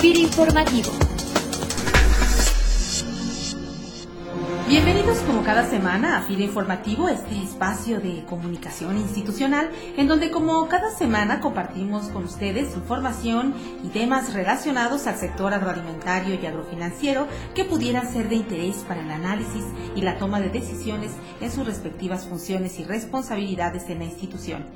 FIRA Informativo. Bienvenidos como cada semana a FIRA Informativo, este espacio de comunicación institucional en donde como cada semana compartimos con ustedes información y temas relacionados al sector agroalimentario y agrofinanciero que pudieran ser de interés para el análisis y la toma de decisiones en sus respectivas funciones y responsabilidades en la institución.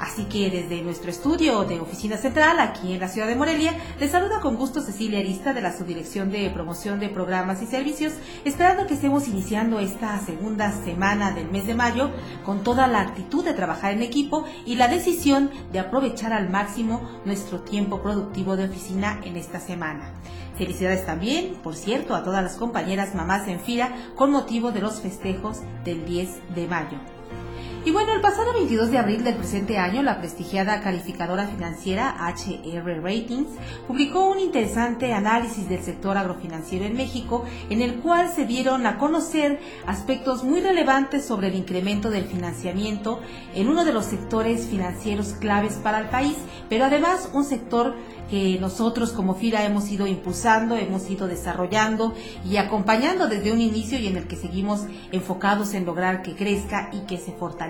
Así que desde nuestro estudio de Oficina Central, aquí en la ciudad de Morelia, les saluda con gusto Cecilia Arista de la Subdirección de Promoción de Programas y Servicios, esperando que estemos iniciando esta segunda semana del mes de mayo con toda la actitud de trabajar en equipo y la decisión de aprovechar al máximo nuestro tiempo productivo de oficina en esta semana. Felicidades también, por cierto, a todas las compañeras mamás en fila con motivo de los festejos del 10 de mayo. Y bueno, el pasado 22 de abril del presente año, la prestigiada calificadora financiera HR Ratings publicó un interesante análisis del sector agrofinanciero en México, en el cual se dieron a conocer aspectos muy relevantes sobre el incremento del financiamiento en uno de los sectores financieros claves para el país, pero además un sector que nosotros como FIRA hemos ido impulsando, hemos ido desarrollando y acompañando desde un inicio y en el que seguimos enfocados en lograr que crezca y que se fortalezca.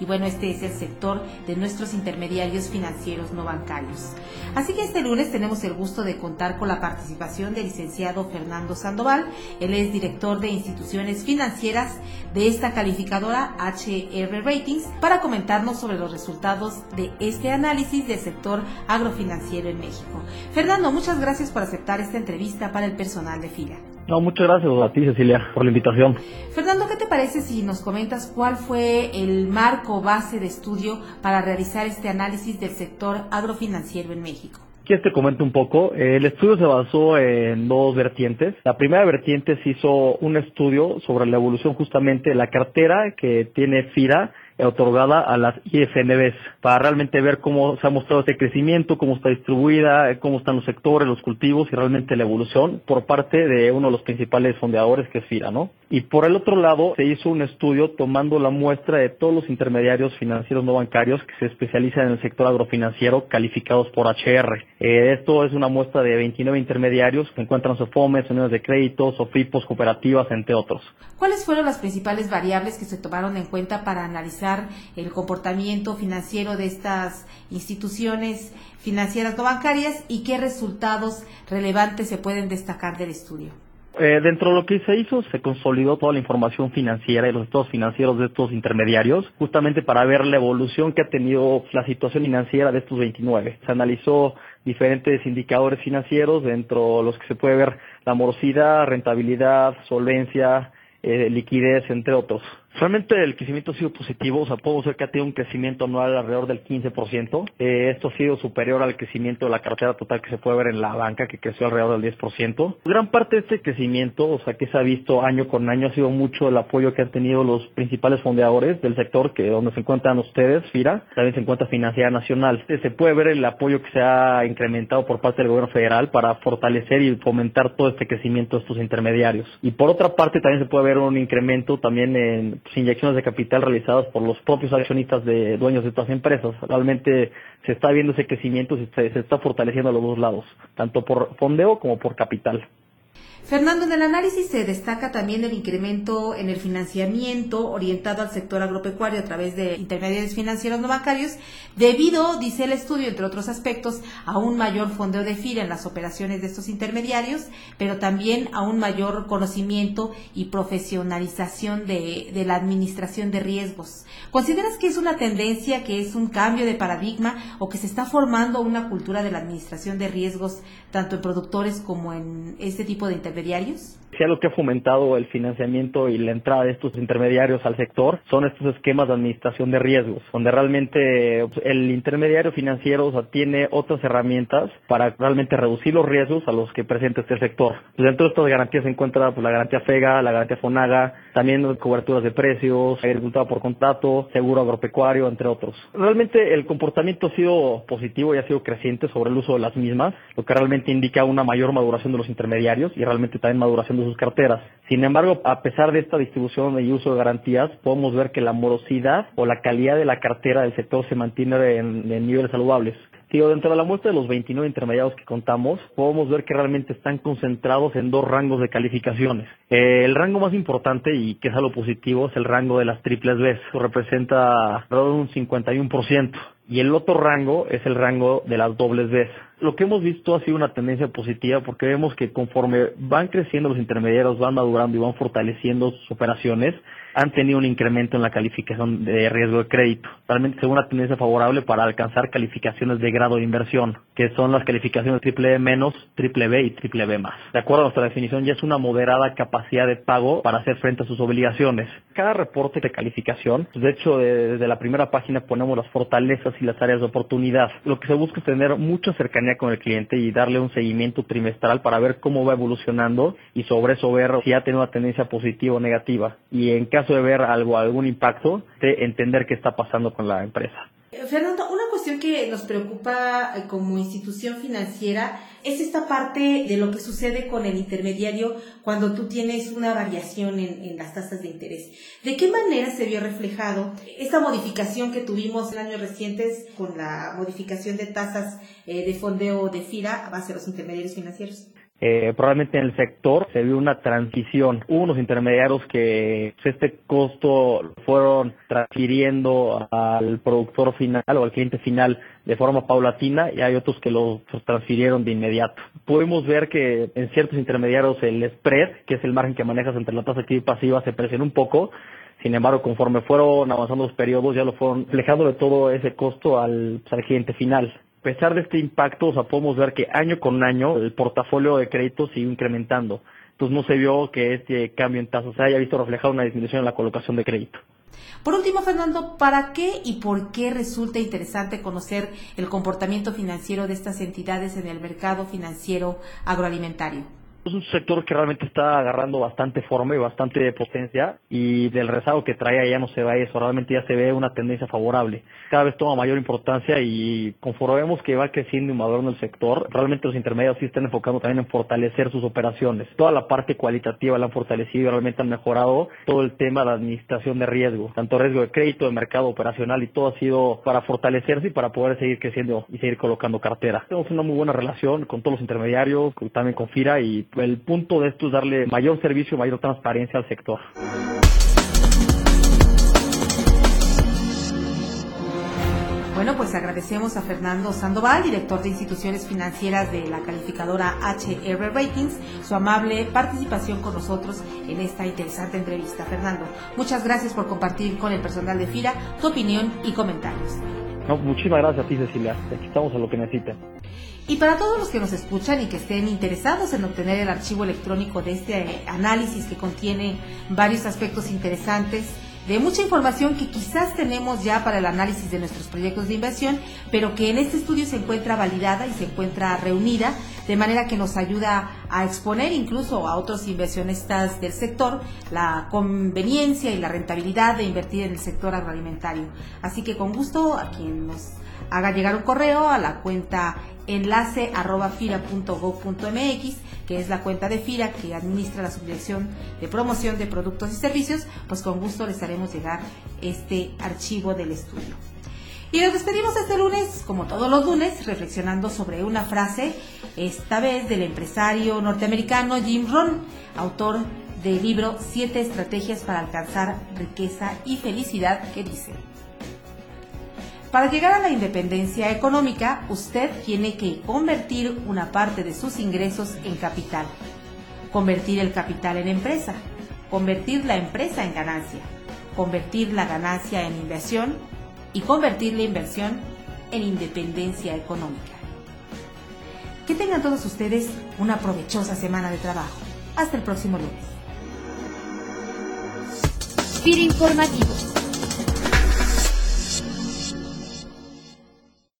Y bueno, este es el sector de nuestros intermediarios financieros no bancarios. Así que este lunes tenemos el gusto de contar con la participación del licenciado Fernando Sandoval. Él es director de instituciones financieras de esta calificadora HR Ratings para comentarnos sobre los resultados de este análisis del sector agrofinanciero en México. Fernando, muchas gracias por aceptar esta entrevista para el personal de FIRA. No, muchas gracias a ti, Cecilia, por la invitación. Fernando, ¿qué te parece si nos comentas cuál fue el marco base de estudio para realizar este análisis del sector agrofinanciero en México? Quieres te comento un poco. El estudio se basó en dos vertientes. La primera vertiente se hizo un estudio sobre la evolución justamente de la cartera que tiene FIRA otorgada a las IFNBs para realmente ver cómo se ha mostrado este crecimiento, cómo está distribuida, cómo están los sectores, los cultivos y realmente la evolución por parte de uno de los principales fondeadores que es FIRA, ¿no? Y por el otro lado, se hizo un estudio tomando la muestra de todos los intermediarios financieros no bancarios que se especializan en el sector agrofinanciero calificados por HR. Eh, esto es una muestra de 29 intermediarios que encuentran SOFOMES, uniones de crédito, SOFIPOS, cooperativas, entre otros. ¿Cuáles fueron las principales variables que se tomaron en cuenta para analizar el comportamiento financiero de estas instituciones financieras no bancarias y qué resultados relevantes se pueden destacar del estudio? Eh, dentro de lo que se hizo, se consolidó toda la información financiera y los estados financieros de estos intermediarios, justamente para ver la evolución que ha tenido la situación financiera de estos 29. Se analizó diferentes indicadores financieros, dentro de los que se puede ver la morosidad, rentabilidad, solvencia, eh, liquidez, entre otros. Realmente el crecimiento ha sido positivo, o sea, puedo ser que ha tenido un crecimiento anual alrededor del 15%. Eh, esto ha sido superior al crecimiento de la cartera total que se puede ver en la banca, que creció alrededor del 10%. Gran parte de este crecimiento, o sea, que se ha visto año con año, ha sido mucho el apoyo que han tenido los principales fondeadores del sector, que donde se encuentran ustedes, FIRA, también se encuentra Financiera Nacional. Se puede ver el apoyo que se ha incrementado por parte del gobierno federal para fortalecer y fomentar todo este crecimiento de estos intermediarios. Y por otra parte, también se puede ver un incremento también en inyecciones de capital realizadas por los propios accionistas de dueños de estas empresas. Realmente se está viendo ese crecimiento, se, se está fortaleciendo a los dos lados, tanto por fondeo como por capital. Fernando, en el análisis se destaca también el incremento en el financiamiento orientado al sector agropecuario a través de intermediarios financieros no bancarios, debido, dice el estudio, entre otros aspectos, a un mayor fondeo de FIRA en las operaciones de estos intermediarios, pero también a un mayor conocimiento y profesionalización de, de la administración de riesgos. ¿Consideras que es una tendencia, que es un cambio de paradigma o que se está formando una cultura de la administración de riesgos tanto en productores como en este tipo de intermediarios? Intermediarios? Si algo que ha fomentado el financiamiento y la entrada de estos intermediarios al sector son estos esquemas de administración de riesgos, donde realmente pues, el intermediario financiero tiene otras herramientas para realmente reducir los riesgos a los que presenta este sector. Pues, dentro de estas garantías se encuentra pues, la garantía FEGA, la garantía FONAGA, también coberturas de precios, agricultura por contrato, seguro agropecuario, entre otros. Realmente el comportamiento ha sido positivo y ha sido creciente sobre el uso de las mismas, lo que realmente indica una mayor maduración de los intermediarios y realmente también maduración de sus carteras. Sin embargo, a pesar de esta distribución y uso de garantías, podemos ver que la morosidad o la calidad de la cartera del sector se mantiene en, niveles saludables. Tío, dentro de la muestra de los 29 intermediarios que contamos, podemos ver que realmente están concentrados en dos rangos de calificaciones. Eh, el rango más importante y que es algo positivo es el rango de las triples B. Eso representa alrededor de un 51%. Y el otro rango es el rango de las dobles B. Lo que hemos visto ha sido una tendencia positiva porque vemos que conforme van creciendo los intermediarios, van madurando y van fortaleciendo sus operaciones, han tenido un incremento en la calificación de riesgo de crédito. Realmente es una tendencia favorable para alcanzar calificaciones de grado de inversión, que son las calificaciones triple E menos, triple B y triple B más. De acuerdo a nuestra definición, ya es una moderada capacidad de pago para hacer frente a sus obligaciones. Cada reporte de calificación, de hecho, desde la primera página ponemos las fortalezas y las áreas de oportunidad. Lo que se busca es tener mucha cercanía con el cliente y darle un seguimiento trimestral para ver cómo va evolucionando y sobre eso ver si ha tenido una tendencia positiva o negativa. Y en caso de ver algo, algún impacto, de entender qué está pasando con la empresa. Eh, Fernando, una cuestión que nos preocupa eh, como institución financiera es esta parte de lo que sucede con el intermediario cuando tú tienes una variación en, las tasas de interés. ¿De qué manera se vio reflejado esta modificación que tuvimos en años recientes con la modificación de tasas eh, de fondeo de FIRA a base de los intermediarios financieros? Eh, probablemente en el sector se vio una transición. Hubo unos intermediarios que pues, este costo fueron transfiriendo al productor final o al cliente final de forma paulatina y hay otros que lo transfirieron de inmediato. Podemos ver que en ciertos intermediarios el spread, que es el margen que manejas entre la tasa activa y pasiva, se presionó un poco. Sin embargo, conforme fueron avanzando los periodos, ya lo fueron reflejando de todo ese costo al, pues, al cliente final. A pesar de este impacto, o sea, podemos ver que año con año el portafolio de créditos sigue incrementando. Entonces no se vio que este cambio en tasas haya visto reflejado una disminución en la colocación de crédito. Por último, Fernando, ¿para qué y por qué resulta interesante conocer el comportamiento financiero de estas entidades en el mercado financiero agroalimentario? Es un sector que realmente está agarrando bastante forma y bastante potencia y del rezago que trae ya no se va eso, realmente ya se ve una tendencia favorable. Cada vez toma mayor importancia y conforme vemos que va creciendo y madurando el sector, realmente los intermediarios sí están enfocando también en fortalecer sus operaciones. Toda la parte cualitativa la han fortalecido y realmente han mejorado todo el tema de administración de riesgo, tanto riesgo de crédito, de mercado operacional y todo ha sido para fortalecerse y para poder seguir creciendo y seguir colocando cartera. Tenemos una muy buena relación con todos los intermediarios, también con FIRA y el punto de esto es darle mayor servicio, mayor transparencia al sector. Bueno, pues agradecemos a Fernando Sandoval, director de instituciones financieras de la calificadora HR Ratings, su amable participación con nosotros en esta interesante entrevista. Fernando, muchas gracias por compartir con el personal de FIRA tu opinión y comentarios. No, muchísimas gracias a ti, Cecilia. Aquí estamos a lo que necesiten. Y para todos los que nos escuchan y que estén interesados en obtener el archivo electrónico de este análisis que contiene varios aspectos interesantes, de mucha información que quizás tenemos ya para el análisis de nuestros proyectos de inversión, pero que en este estudio se encuentra validada y se encuentra reunida, de manera que nos ayuda a exponer incluso a otros inversionistas del sector la conveniencia y la rentabilidad de invertir en el sector agroalimentario. Así que con gusto a quien nos haga llegar un correo a la cuenta enlace arroba que es la cuenta de FIRA que administra la subdirección de promoción de productos y servicios, pues con gusto les haremos llegar este archivo del estudio. Y nos despedimos este lunes, como todos los lunes, reflexionando sobre una frase, esta vez del empresario norteamericano Jim Rohn, autor del libro Siete estrategias para alcanzar riqueza y felicidad, que dice, para llegar a la independencia económica, usted tiene que convertir una parte de sus ingresos en capital, convertir el capital en empresa, convertir la empresa en ganancia, convertir la ganancia en inversión y convertir la inversión en independencia económica. Que tengan todos ustedes una provechosa semana de trabajo. Hasta el próximo lunes. informativo